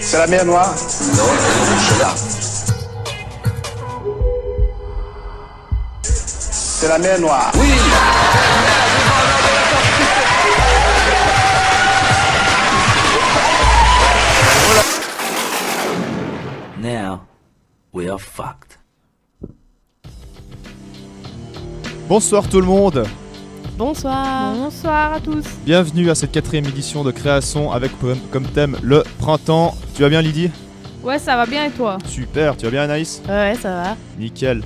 C'est la mer Noire Non, je là. C'est la mer Noire. Oui Now, we are fucked. Bonsoir tout le monde, Bonsoir. Bonsoir à tous. bienvenue à cette quatrième édition de Création avec comme- thème le printemps. Tu vas bien Lydie? Ouais, ça va bien et toi? Super, tu vas bien Anaïs? Ouais, ouais, ça va. Nickel.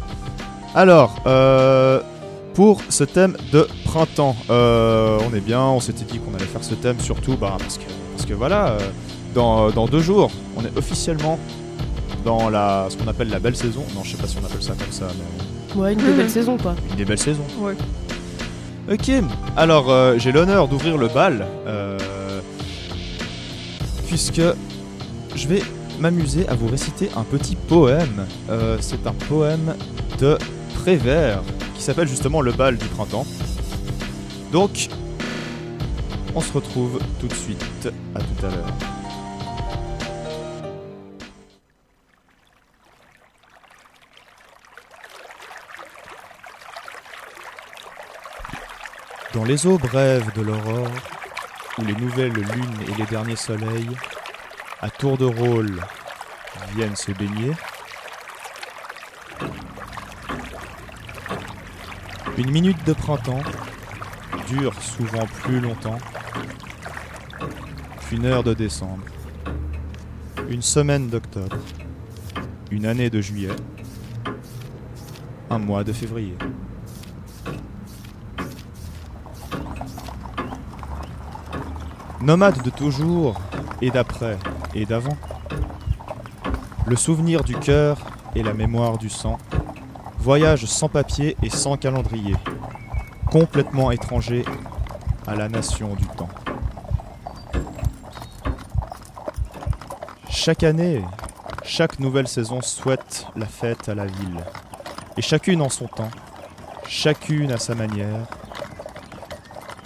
Alors, euh, pour ce thème de printemps, euh, on est bien, on s'était dit qu'on allait faire ce thème surtout bah, parce, que, parce que voilà, euh, dans, dans deux jours, on est officiellement dans la, ce qu'on appelle la belle saison. Non, je sais pas si on appelle ça comme ça, mais Ouais, une des belles saisons, quoi. une des belles saisons. Ouais. Ok, alors euh, j'ai l'honneur d'ouvrir le bal, euh, puisque je vais m'amuser à vous réciter un petit poème. Euh, C'est un poème de Prévert qui s'appelle justement Le bal du printemps. Donc, on se retrouve tout de suite. À tout à l'heure. Dans les eaux brèves de l'aurore, où les nouvelles lunes et les derniers soleils, à tour de rôle, viennent se baigner, une minute de printemps dure souvent plus longtemps qu'une heure de décembre, une semaine d'octobre, une année de juillet, un mois de février. Nomade de toujours et d'après et d'avant. Le souvenir du cœur et la mémoire du sang. Voyage sans papier et sans calendrier. Complètement étranger à la nation du temps. Chaque année, chaque nouvelle saison souhaite la fête à la ville. Et chacune en son temps, chacune à sa manière.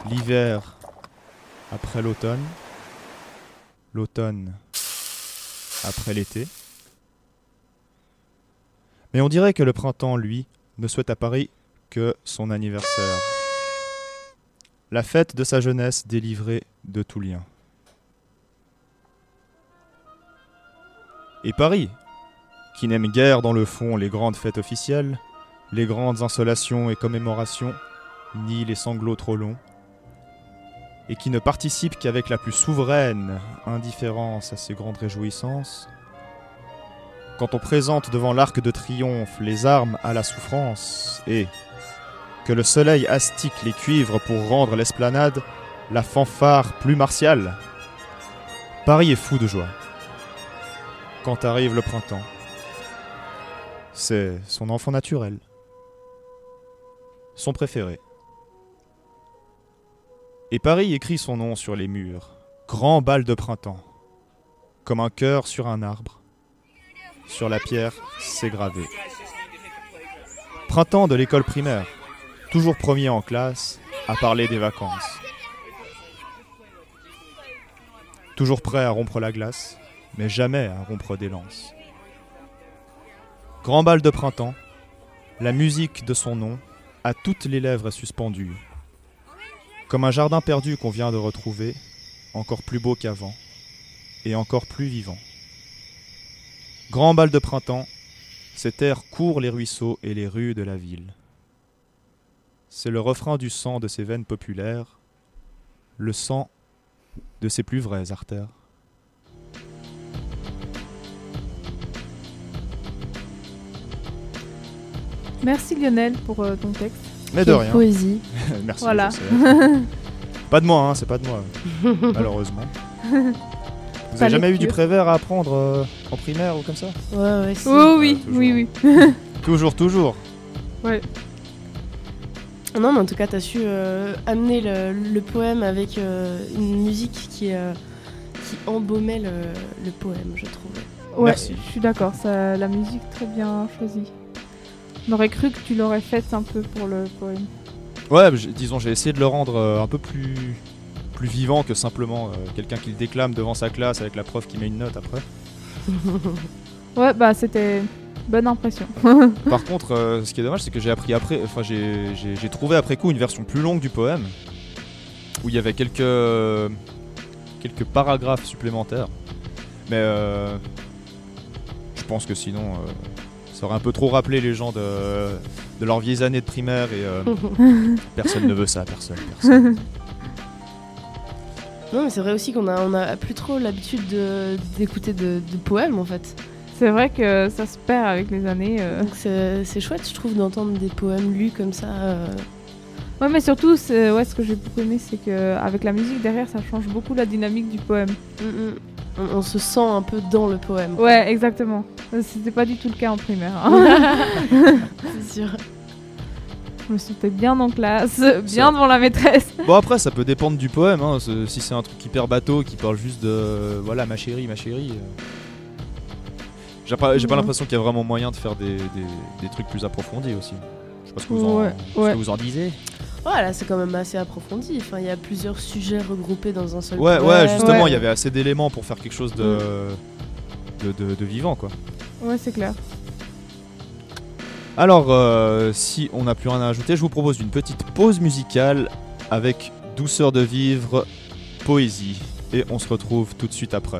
L'hiver après l'automne, l'automne après l'été. Mais on dirait que le printemps, lui, ne souhaite à Paris que son anniversaire. La fête de sa jeunesse délivrée de tout lien. Et Paris, qui n'aime guère dans le fond les grandes fêtes officielles, les grandes insolations et commémorations, ni les sanglots trop longs, et qui ne participe qu'avec la plus souveraine indifférence à ces grandes réjouissances, quand on présente devant l'arc de triomphe les armes à la souffrance, et que le soleil astique les cuivres pour rendre l'esplanade la fanfare plus martiale, Paris est fou de joie. Quand arrive le printemps, c'est son enfant naturel, son préféré. Et Paris écrit son nom sur les murs. Grand bal de printemps. Comme un cœur sur un arbre. Sur la pierre, c'est gravé. Printemps de l'école primaire. Toujours premier en classe à parler des vacances. Toujours prêt à rompre la glace, mais jamais à rompre des lances. Grand bal de printemps. La musique de son nom à toutes les lèvres suspendues comme un jardin perdu qu'on vient de retrouver, encore plus beau qu'avant, et encore plus vivant. Grand bal de printemps, cet air court les ruisseaux et les rues de la ville. C'est le refrain du sang de ses veines populaires, le sang de ses plus vraies artères. Merci Lionel pour euh, ton texte. Mais de rien. poésie. Merci. Voilà. pas de moi, hein, c'est pas de moi, malheureusement. Vous avez Fallait jamais eu du prévert à apprendre euh, en primaire ou comme ça? Ouais, ouais, si. Oh oui, toujours. oui, oui. Toujours, toujours. Non, mais en tout cas, t'as su euh, amener le, le poème avec euh, une musique qui, euh, qui embaumait le, le poème, je trouvais. Ouais, Merci. je suis d'accord, la musique très bien choisie. On aurait cru que tu l'aurais faite un peu pour le poème. Ouais, disons, j'ai essayé de le rendre euh, un peu plus plus vivant que simplement euh, quelqu'un qui le déclame devant sa classe avec la prof qui met une note après. Ouais, bah c'était bonne impression. Par contre, euh, ce qui est dommage, c'est que j'ai appris après, enfin j'ai- trouvé après coup une version plus longue du poème où il y avait quelques quelques paragraphes supplémentaires. Mais euh, je pense que sinon, ça aurait un peu trop rappelé les gens de, de leurs vieilles années de primaire et euh, personne ne veut ça, personne. personne. Non, mais c'est vrai aussi qu'on a, on a plus trop l'habitude de- d'écouter de, de poèmes en fait. C'est vrai que ça se perd avec les années. euh. C'est chouette, je trouve, d'entendre des poèmes lus comme ça. euh. Ouais, mais surtout, ouais, ce que j'ai beaucoup aimé, c'est que avec la musique derrière, ça change beaucoup la dynamique du poème. Mm, mm. On, on se sent un peu dans le poème. Ouais, exactement. Euh, C'était pas du tout le cas en primaire. hein. c'est sûr. Je me sentais bien en classe, bien devant la maîtresse. Bon après, ça peut dépendre du poème. hein, Si c'est un truc hyper bateau qui parle juste de voilà ma chérie, ma chérie. euh. J'ai pas, Ouais. l'impression qu'il y a vraiment moyen de faire des, des- des trucs plus approfondis aussi. Je sais pas ce que vous en, Ouais, ce que ouais. vous en disiez. Voilà, c'est quand même assez approfondi. Enfin, il y a plusieurs sujets regroupés dans un seul Ouais, ouais, justement, Ouais. il y avait assez d'éléments pour faire quelque chose de, de, de- de vivant, quoi. Ouais, c'est clair. Alors, euh, si on n'a plus rien à ajouter, je vous propose une petite pause musicale avec Douceur de vivre, Poésie. Et on se retrouve tout de suite après.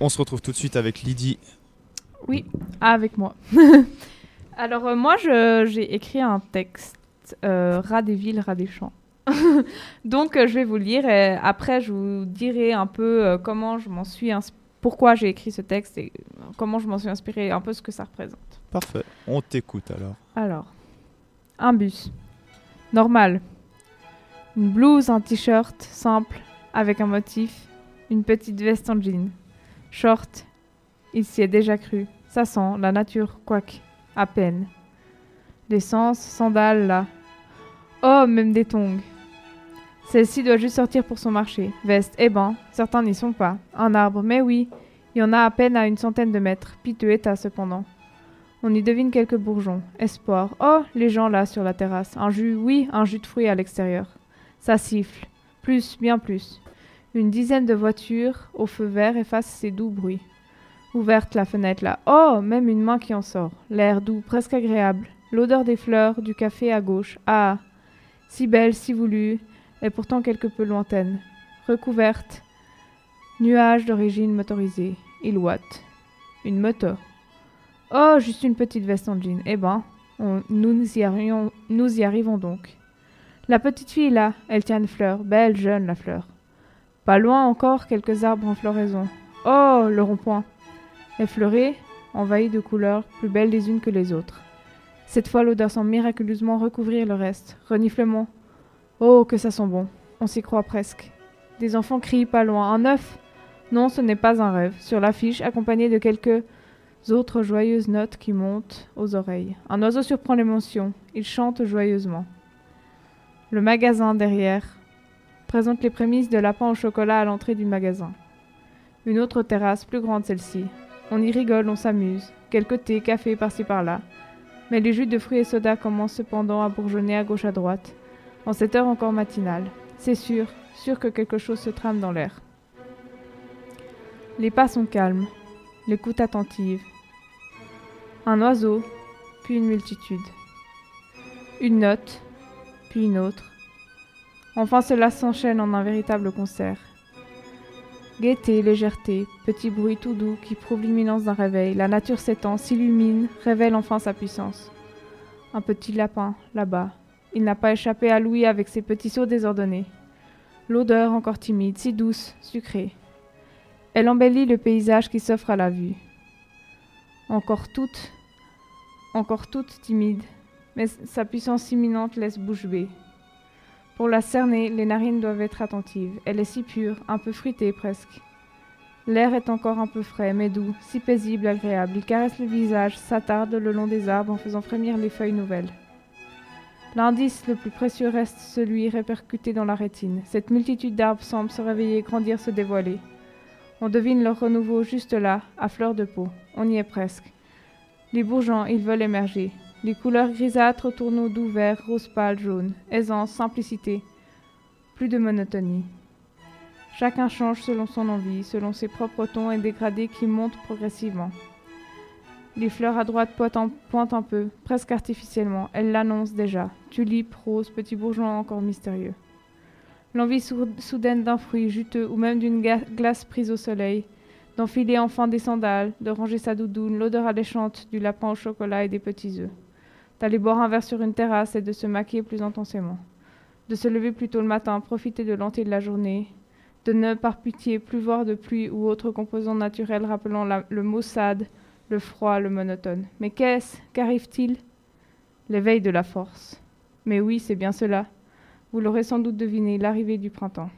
On se retrouve tout de suite avec Lydie. Oui, avec moi. Alors, euh, moi, j'ai écrit un texte, euh, Rat des villes, rat des champs. Donc, euh, je vais vous le lire et après, je vous dirai un peu euh, comment je m'en suis pourquoi j'ai écrit ce texte et comment je m'en suis inspiré, un peu ce que ça représente. Parfait. On t'écoute alors. Alors, un bus. Normal. Une blouse, un t-shirt simple avec un motif, une petite veste en jean. Short. Il s'y est déjà cru. Ça sent la nature, quoique, à peine. L'essence, sandales là. Oh, même des tongs. Celle-ci doit juste sortir pour son marché. Veste, eh ben, certains n'y sont pas. Un arbre, mais oui, il y en a à peine à une centaine de mètres. Piteux état cependant. On y devine quelques bourgeons. Espoir. Oh, les gens là sur la terrasse. Un jus, oui, un jus de fruits à l'extérieur. Ça siffle. Plus, bien plus. Une dizaine de voitures au feu vert effacent ces doux bruits. Ouverte la fenêtre là. Oh, même une main qui en sort. L'air doux, presque agréable. L'odeur des fleurs, du café à gauche. Ah, si belle, si voulue, et pourtant quelque peu lointaine. Recouverte. Nuage d'origine motorisée. Il ouate. Une moto. Oh, juste une petite veste en jean. Eh ben, nous, y arrivons, nous y arrivons donc. La petite fille là, elle tient une fleur, belle, jeune la fleur. Pas loin encore quelques arbres en floraison. Oh, le rond-point. Effleuré, envahi de couleurs plus belles les unes que les autres. Cette fois, l'odeur semble miraculeusement recouvrir le reste. Reniflement. Oh, que ça sent bon. On s'y croit presque. Des enfants crient pas loin. Un œuf? Non, ce n'est pas un rêve. Sur l'affiche, accompagné de quelques autres joyeuses notes qui montent aux oreilles. Un oiseau surprend l'émotion. Il chante joyeusement. Le magasin derrière présente les prémices de lapin au chocolat à l'entrée du magasin. Une autre terrasse, plus grande celle-ci. On y rigole, on s'amuse. Quelques thés, cafés par-ci par-là. Mais les jus de fruits et soda commencent cependant à bourgeonner à gauche à droite. En cette heure encore matinale. C'est sûr, sûr que quelque chose se trame dans l'air. Les pas sont calmes, l'écoute attentive. Un oiseau, puis une multitude. Une note, puis une autre. Enfin cela s'enchaîne en un véritable concert. Gaieté, légèreté, petit bruit tout doux qui prouve l'imminence d'un réveil. La nature s'étend, s'illumine, révèle enfin sa puissance. Un petit lapin, là-bas. Il n'a pas échappé à Louis avec ses petits sauts désordonnés. L'odeur encore timide, si douce, sucrée. Elle embellit le paysage qui s'offre à la vue. Encore toute, encore toute timide, mais sa puissance imminente laisse bouche bée. Pour la cerner, les narines doivent être attentives. Elle est si pure, un peu fruitée presque. L'air est encore un peu frais, mais doux, si paisible, agréable. Il caresse le visage, s'attarde le long des arbres en faisant frémir les feuilles nouvelles. L'indice le plus précieux reste celui répercuté dans la rétine. Cette multitude d'arbres semble se réveiller, grandir, se dévoiler. On devine leur renouveau juste là, à fleur de peau. On y est presque. Les bourgeons, ils veulent émerger. Les couleurs grisâtres tournent doux vert, rose pâle, jaune. Aisance, simplicité. Plus de monotonie. Chacun change selon son envie, selon ses propres tons et dégradés qui montent progressivement. Les fleurs à droite pointent un, peu, presque artificiellement. Elles l'annoncent déjà. Tulipes, roses, petits bourgeons encore mystérieux. L'envie sou- soudaine d'un fruit juteux ou même d'une glace prise au soleil, d'enfiler enfin des sandales, de ranger sa doudoune, l'odeur alléchante du lapin au chocolat et des petits œufs, d'aller boire un verre sur une terrasse et de se maquiller plus intensément, de se lever plus tôt le matin, profiter de l'enté de la journée, de ne par pitié plus voir de pluie ou autre composant naturel rappelant la- le maussade, le froid, le monotone. Mais qu'est-ce Qu'arrive-t-il? L'éveil de la force. Mais oui, c'est bien cela. Vous l'aurez sans doute deviné, l'arrivée du printemps.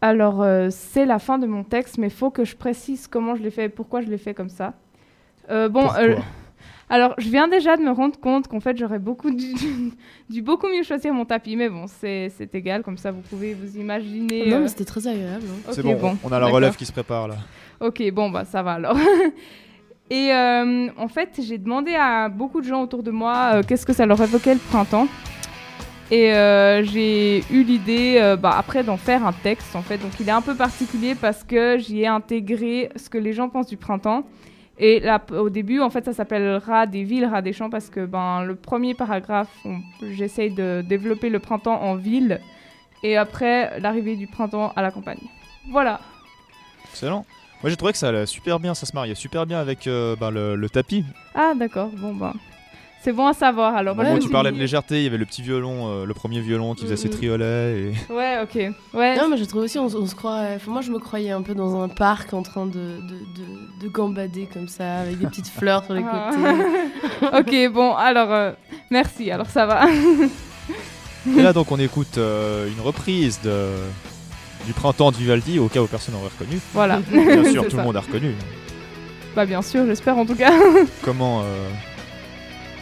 Alors, euh, c'est la fin de mon texte, mais faut que je précise comment je l'ai fait et pourquoi je l'ai fait comme ça. Euh, bon, euh, alors, je viens déjà de me rendre compte qu'en fait, j'aurais beaucoup dû, dû beaucoup mieux choisir mon tapis, mais bon, c'est c'est égal, comme ça, vous pouvez vous imaginer. Non, euh, mais c'était très agréable. hein. C'est bon, on a la relève qui se prépare là. Ok, bon, bah ça va alors. Et euh, en fait, j'ai demandé à beaucoup de gens autour de moi euh, qu'est-ce que ça leur évoquait le printemps. Et euh, j'ai eu l'idée, euh, bah, après, d'en faire un texte, en fait. Donc, il est un peu particulier parce que j'y ai intégré ce que les gens pensent du printemps. Et là, au début, en fait, ça s'appelle Rat des villes, Rat des champs, parce que ben, le premier paragraphe, j'essaye de développer le printemps en ville. Et après, l'arrivée du printemps à la campagne. Voilà. Excellent. Moi j'ai trouvé que ça allait super bien, ça se mariait super bien avec euh, ben, le, le tapis. Ah, d'accord. Bon, bah. C'est bon à savoir alors. Moi, tu parlais de légèreté, il y avait le petit violon, euh, le premier violon qui faisait ses Mhm. triolets. Et... Ouais, ok. Ouais. Non, mais je trouve aussi, on, on se croit. moi, je me croyais un peu dans un parc en train de, de, de, de gambader comme ça, avec des petites fleurs sur les Ah. côtés. ok, bon, alors, euh, merci, alors ça va. Et là donc on écoute euh, une reprise de... du printemps de Vivaldi, au cas où personne n'aurait reconnu. voilà. Bien sûr, tout ça. le monde a reconnu. Bah, bien sûr, j'espère en tout cas. Comment, euh,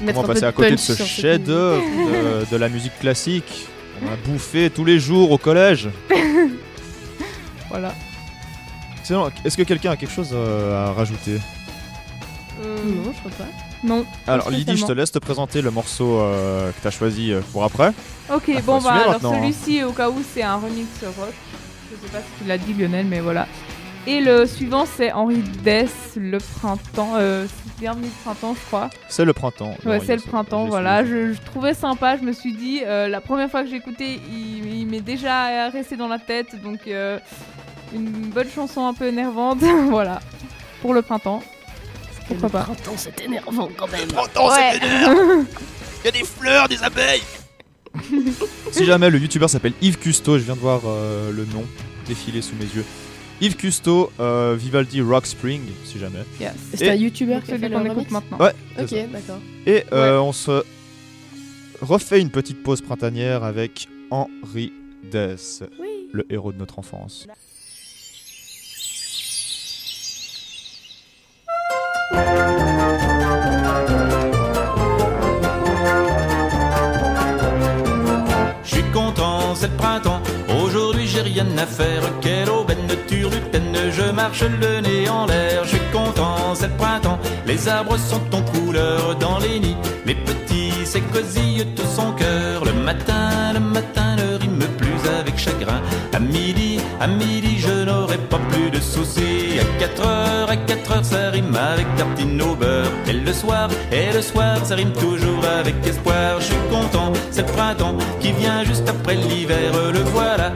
Mettre un peu passer à côté de ce chef-d'œuvre de, de la musique classique On a bouffé tous les jours au collège. voilà. Sinon, Est-ce que quelqu'un a quelque chose euh, à rajouter? Musique. Non, je crois pas. Non. Alors Lydie, je te laisse te présenter le morceau euh, que tu as choisi euh, pour après. Ok, Ah, bon, bah, alors hein. celui-ci, au cas où, c'est un remix rock. Je sais pas si tu l'as dit, Lionel, mais voilà. Et le suivant, c'est Henri Dess, le printemps. Euh, c'est bienvenue le printemps, je crois. C'est le printemps. Ouais, c'est le printemps, voilà. Je, je trouvais sympa, je me suis dit, euh, la première fois que j'ai écouté, il, il m'est déjà resté dans la tête, donc euh, une bonne chanson un peu énervante, voilà, pour le printemps. Pourquoi le pas printemps, c'est énervant quand même. Ouais. Il y a des fleurs, des abeilles Si jamais le youtubeur s'appelle Yves Custo, je viens de voir euh, le nom défiler sous mes yeux. Yves Custo, euh, Vivaldi Rock Spring, si jamais. Yes. C'est un youtubeur qui a fait qu'on écoute maintenant. Ouais, Ok, d'accord. Et euh, on se refait une petite pause printanière avec Henri Dess, le héros de notre enfance. Marche le nez en l'air. Je suis content, c'est le printemps. Les arbres sont en couleur dans les nids. Les petits s'écosillent tout son cœur. Le matin, le matin ne rime plus avec chagrin. À midi, à midi, je n'aurai pas plus de soucis. À 4 heures, à 4 heures, ça rime avec tartine au beurre. Et le soir, et le soir, ça rime toujours avec espoir. Je suis content, c'est le printemps qui vient juste après l'hiver. Le voilà,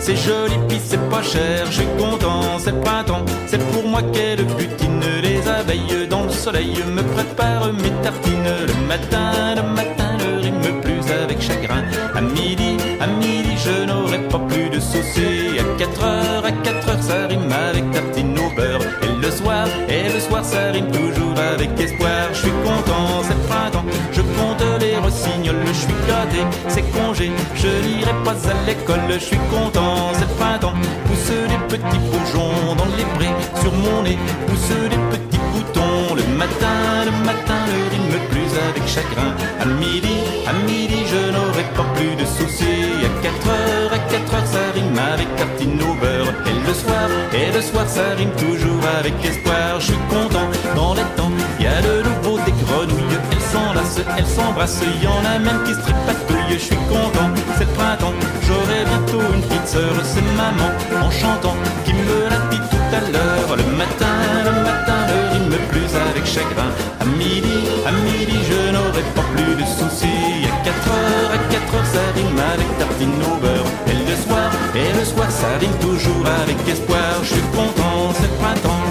c'est joli, puis c'est pas cher. Je suis content, c'est le printemps, c'est pour moi qu'elle butine. Les abeilles dans le soleil me préparent mes tartines. Le matin, le matin, ne rime plus avec chagrin. À midi, à midi, je n'aurai pas plus de soucis. À 4 heures, à 4 heures, ça rime avec tartine au beurre. Et le soir, et le soir, ça rime toujours avec espoir. Je suis content, c'est le printemps, Je suis gâté, c'est congé, je n'irai pas à l'école. Je suis content, c'est le printemps, pousse des petits bourgeons dans les prés. Sur mon nez, pousse des petits boutons. Le matin, le matin, ne rime plus avec chagrin. À midi, à midi, je n'aurai pas plus de soucis. À 4 heures, à 4 heures, ça rime avec tartine au. Et le soir, et le soir, ça rime toujours avec espoir. Je suis content, dans les temps, il y a de nouveau des grenouilles. Elles s'enlacent, elles s'embrassent, y en a même qui se tripatouillent. Je suis content, c'est le printemps, j'aurai bientôt une petite sœur. C'est maman, en chantant, qui me l'a dit tout à l'heure. Le matin, le matin, ne rime plus avec chagrin. À midi, à midi, je n'aurai pas plus de soucis. À 4 heures, à 4 heures, ça rime avec tartine au beurre. Et le soir, et le soir, ça rime toujours avec espoir. Je suis content, c'est le printemps.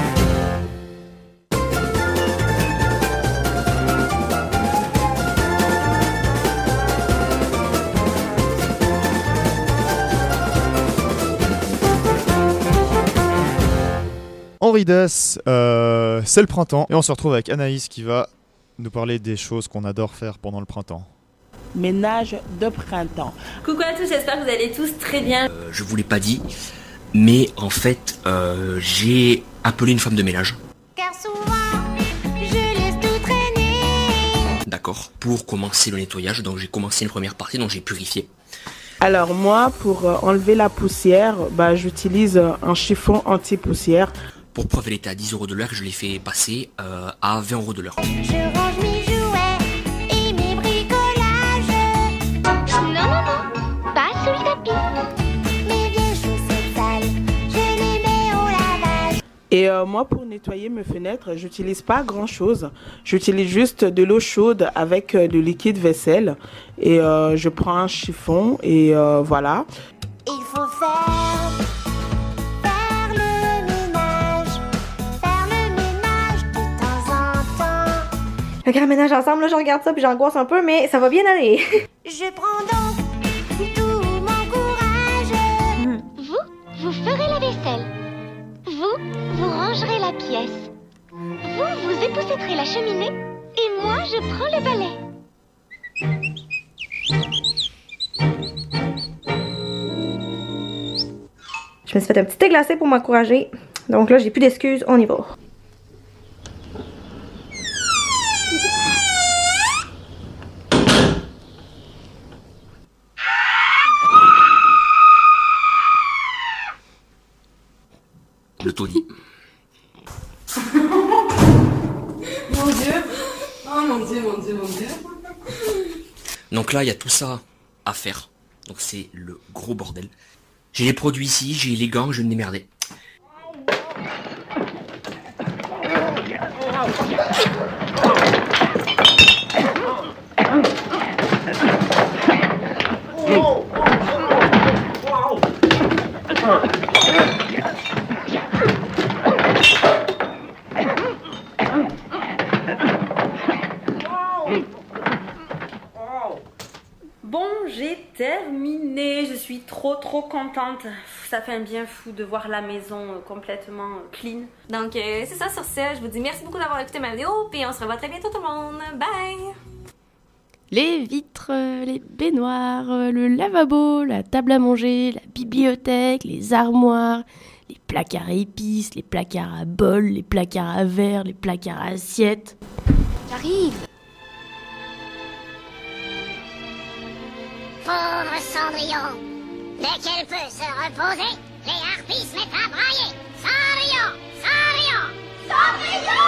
Euh, c'est le printemps. Et on se retrouve avec Anaïs qui va nous parler des choses qu'on adore faire pendant le printemps. Ménage de printemps. Coucou à tous, j'espère que vous allez tous très bien. Euh, je vous l'ai pas dit, mais en fait, euh, j'ai appelé une femme de ménage. Car souvent, je laisse tout traîner. D'accord. Pour commencer le nettoyage, donc j'ai commencé une première partie, donc j'ai purifié. Alors moi, pour euh, enlever la poussière, bah, j'utilise un chiffon anti-poussière. Pour preuve, elle était à 10 euros de l'heure et je l'ai fait passer euh, à 20 euros de l'heure. Je range mes jouets et mes bricolages. Non, non, non, pas sous le tapis. Mes vieilles chaussettes sales, je les mets au lavage. Et euh, moi, pour nettoyer mes fenêtres, j'utilise pas grand-chose. J'utilise juste de l'eau chaude avec euh, du liquide vaisselle. Et euh, je prends un chiffon et euh, voilà. Il faut faire, le grand ménage ensemble, là, je regarde ça puis j'angoisse un peu, mais ça va bien aller. Je prends donc tout mon courage. Vous, vous ferez la vaisselle. Vous, vous rangerez la pièce. Vous, vous époussetterez la cheminée. Et moi, je prends le balai. Je me suis fait un petit thé glacé pour m'encourager. Donc là, j'ai plus d'excuses, on y va. Le taudis. Mon dieu Oh mon dieu, mon dieu, mon dieu Donc là, il y a tout ça à faire. Donc c'est le gros bordel. J'ai les produits ici, j'ai les gants, je vais me démerder j'ai terminé. Je suis trop trop contente. Ça fait un bien fou de voir la maison euh, complètement euh, clean. Donc, euh, c'est ça sur ce. Je vous dis merci beaucoup d'avoir écouté ma vidéo, puis on se revoit très bientôt tout le monde. Bye! Les vitres, les baignoires, le lavabo, la table à manger, la bibliothèque, les armoires, les placards à épices, les placards à bol, les placards à verre, les placards à assiettes. J'arrive. Pauvre Cendrillon, dès qu'elle peut se reposer, les harpies se mettent à brailler. Cendrillon, Cendrillon, Cendrillon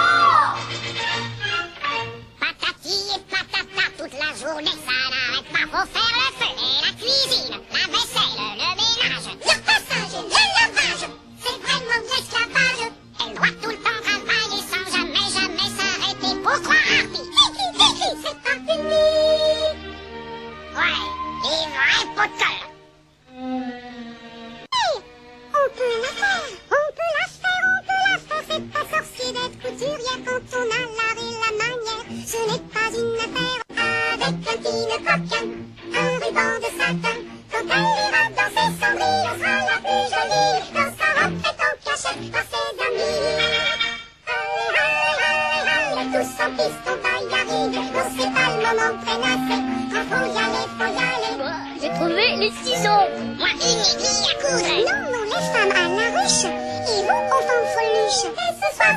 Patati et patata toute la journée, ça n'arrête pas. Faut faire le feu et la cuisine, vrais pots de colle. Hey, on peut la faire, on peut la faire, on peut la faire. C'est pas sorcier d'être couturière quand trouvé les ciseaux. Moi, une aiguille à coudre. Non, non, les femmes à la ruche. Ils vont au fanfreluche. Et ce soir,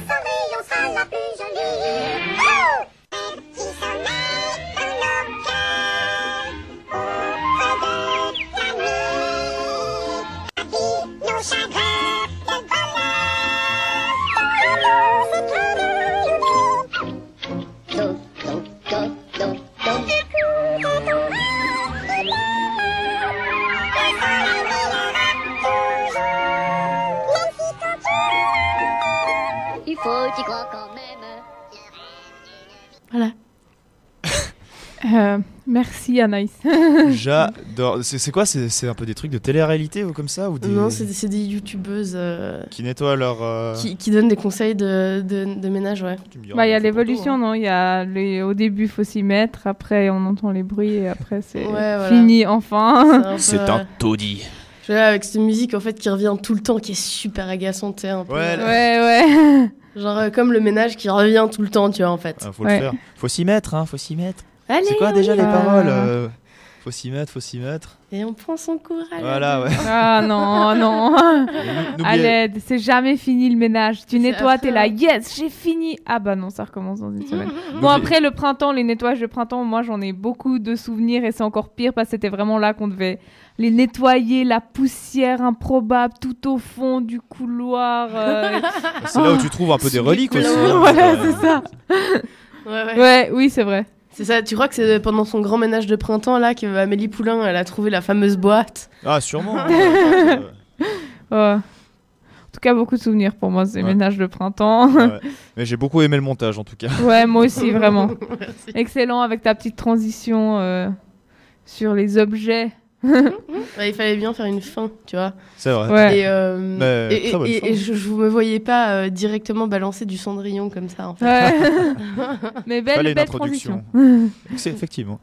J'adore. C'est quoi C'est un peu des trucs de télé-réalité ou comme ça ou des... Non, c'est des, youtubeuses euh, Qui nettoient leur. euh, qui, qui donnent des conseils de, de, de ménage, ouais. Bah, il y a l'évolution, non Il y a les... Au début, il faut s'y mettre. Après, on entend les bruits. Et après, c'est Ouais, voilà. fini, enfin. C'est un peu, euh, taudis. Avec cette musique en fait qui revient tout le temps, qui est super agaçante, tu un peu. Ouais, ouais. Genre euh, comme le ménage qui revient tout le temps, tu vois, en fait. Ah, faut le faire. Faut s'y mettre, hein. Faut s'y mettre. Allez, C'est quoi déjà les paroles euh, Faut s'y mettre, faut s'y mettre. Et on prend son courage. Voilà, ouais. Ah non, non. À l'aide, c'est jamais fini le ménage. Tu nettoies, t'es là, yes, j'ai fini. Ah bah non, ça recommence dans une semaine. bon, après le printemps, les nettoyages de printemps, moi j'en ai beaucoup de souvenirs et c'est encore pire parce que c'était vraiment là qu'on devait les nettoyer, la poussière improbable tout au fond du couloir. euh. C'est là où tu trouves un peu des reliques aussi. hein. voilà, c'est ça. Ouais, ouais. Ouais, oui, c'est vrai. C'est ça, tu crois que c'est pendant son grand ménage de printemps là que Amélie Poulain elle a trouvé la fameuse boîte Ah, sûrement. Ouais. En tout cas, beaucoup de souvenirs pour moi, ces Ouais. ménages de printemps. Ouais, ouais. Mais j'ai beaucoup aimé le montage en tout cas. Ouais, moi aussi, vraiment. Merci. Excellent avec ta petite transition euh, sur les objets il fallait bien faire une fin, tu vois. C'est vrai. Euh, et, je, je me voyais pas euh, directement balancer du cendrillon comme ça, Mais belle, belle transition. C'est effectivement.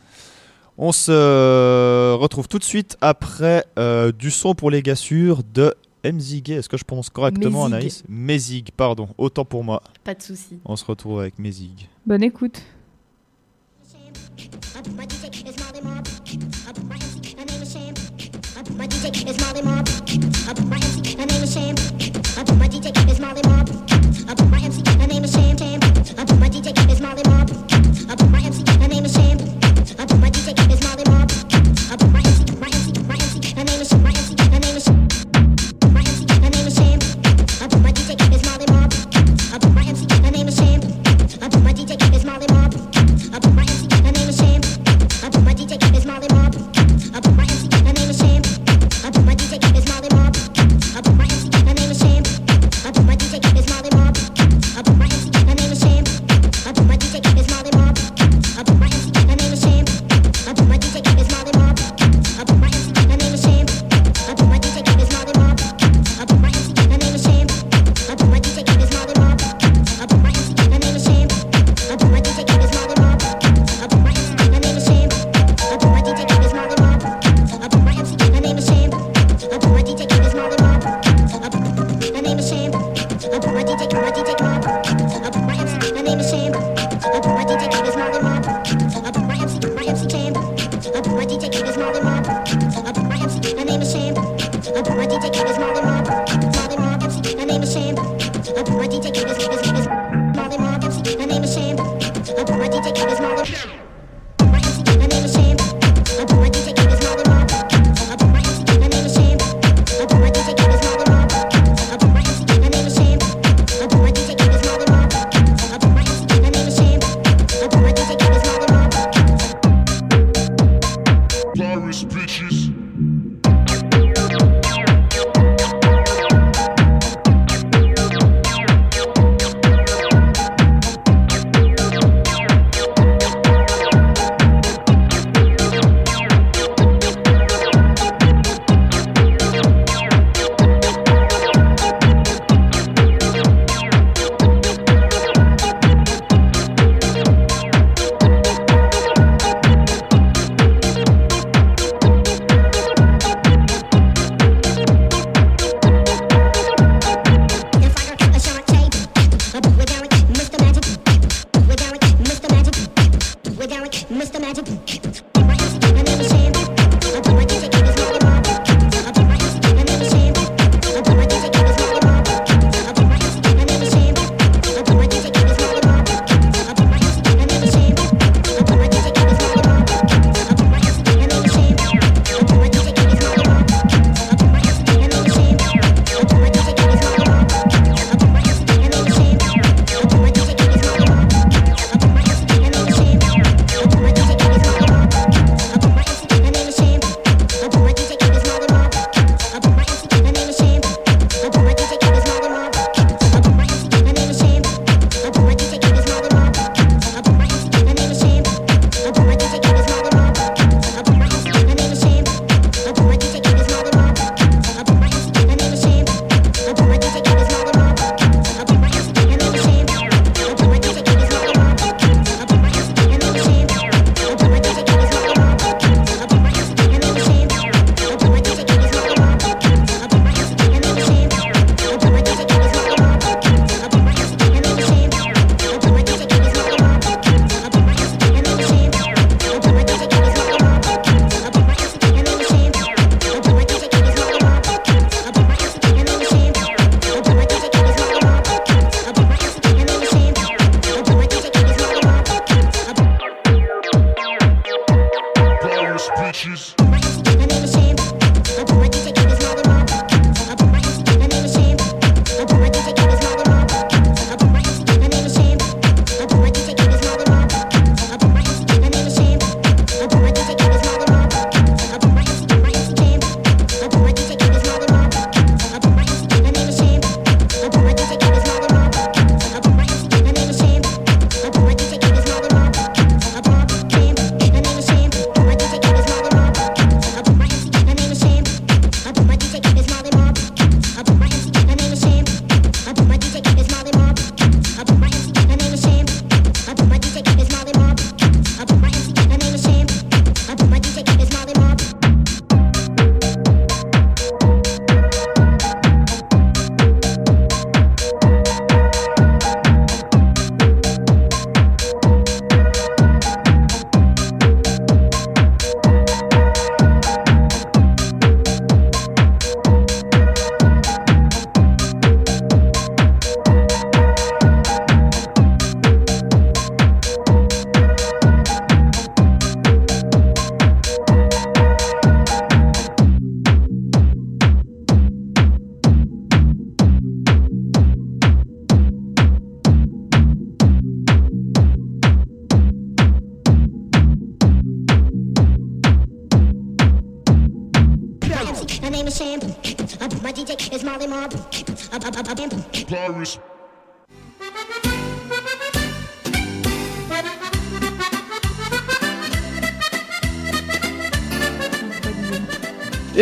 On se retrouve tout de suite après euh, du son pour les gassures de Mzigé. Est-ce que je prononce correctement, Anaïs? Mezig, pardon. Autant pour moi. Pas de souci. On se retrouve avec Mezig. Bonne écoute. My DJ is Molly Mob. My MC, my name is Sham. My DJ is Molly Mob. My MC, my name is Sham Tam. My DJ is Molly Mob. My MC, my name is Sham. My DJ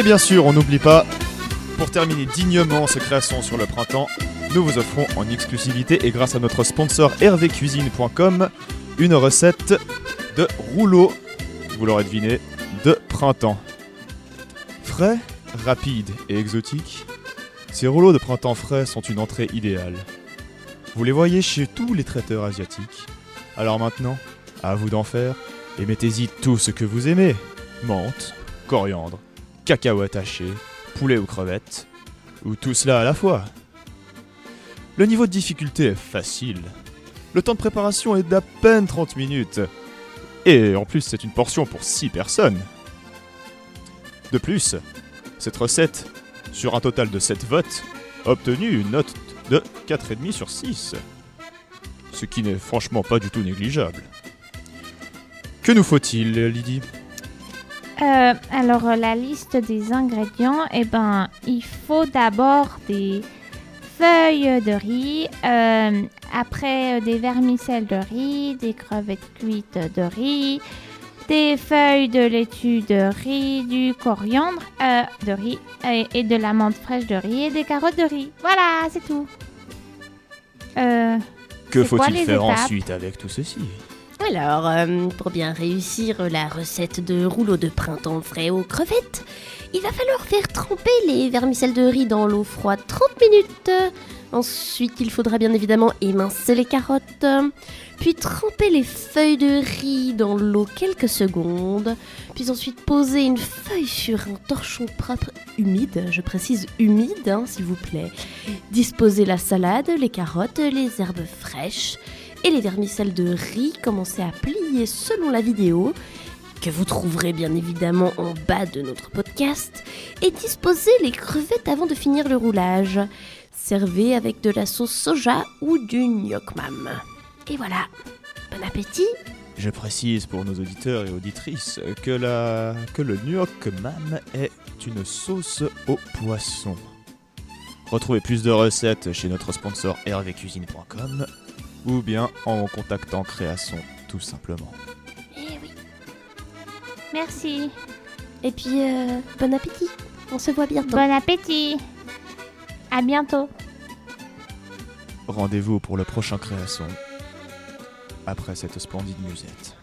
bien sûr, on n'oublie pas, pour terminer dignement ces créations sur le printemps, nous vous offrons en exclusivité et grâce à notre sponsor hervécuisine.com une recette de rouleau, vous l'aurez deviné, de printemps. Frais, rapide et exotique, ces rouleaux de printemps frais sont une entrée idéale. Vous les voyez chez tous les traiteurs asiatiques. Alors maintenant, à vous d'en faire et mettez-y tout ce que vous aimez. Menthe, coriandre, cacahuètes hachées, poulet ou crevettes, ou tout cela à la fois. Le niveau de difficulté est facile. Le temps de préparation est d'à peine 30 minutes. Et en plus, c'est une portion pour 6 personnes. De plus, cette recette, sur un total de 7 votes, a obtenu une note de 4,5 sur 6. Ce qui n'est franchement pas du tout négligeable. Que nous faut-il, Lydie? Euh, alors, euh, la liste des ingrédients, eh ben, il faut d'abord des feuilles de riz, euh, après des vermicelles de riz, des crevettes cuites de riz, des feuilles de laitue de riz, du coriandre euh, de riz et, et de la menthe fraîche de riz et des carottes de riz. Voilà, c'est tout. Que faut-il faire ensuite avec tout ceci? Alors, euh, pour bien réussir la recette de rouleau de printemps frais aux crevettes, il va falloir faire tremper les vermicelles de riz dans l'eau froide 30 minutes. Ensuite, il faudra bien évidemment émincer les carottes, puis tremper les feuilles de riz dans l'eau quelques secondes, puis ensuite poser une feuille sur un torchon propre humide, je précise humide hein, s'il vous plaît. Disposer la salade, les carottes, les herbes fraîches et les vermicelles de riz, commencer à plier selon la vidéo que vous trouverez bien évidemment en bas de notre podcast et disposer les crevettes avant de finir le roulage. Servez avec de la sauce soja ou du gnocchmam. Et voilà. Bon appétit Je précise pour nos auditeurs et auditrices que, la... que le gnocchi mam est une sauce au poisson. Retrouvez plus de recettes chez notre sponsor hervécuisine.com ou bien en contactant Création tout simplement. Eh oui. merci. Et puis, euh, bon appétit. On se voit bientôt. Bon appétit. À bientôt. Rendez-vous pour le prochain Création après cette splendide musette.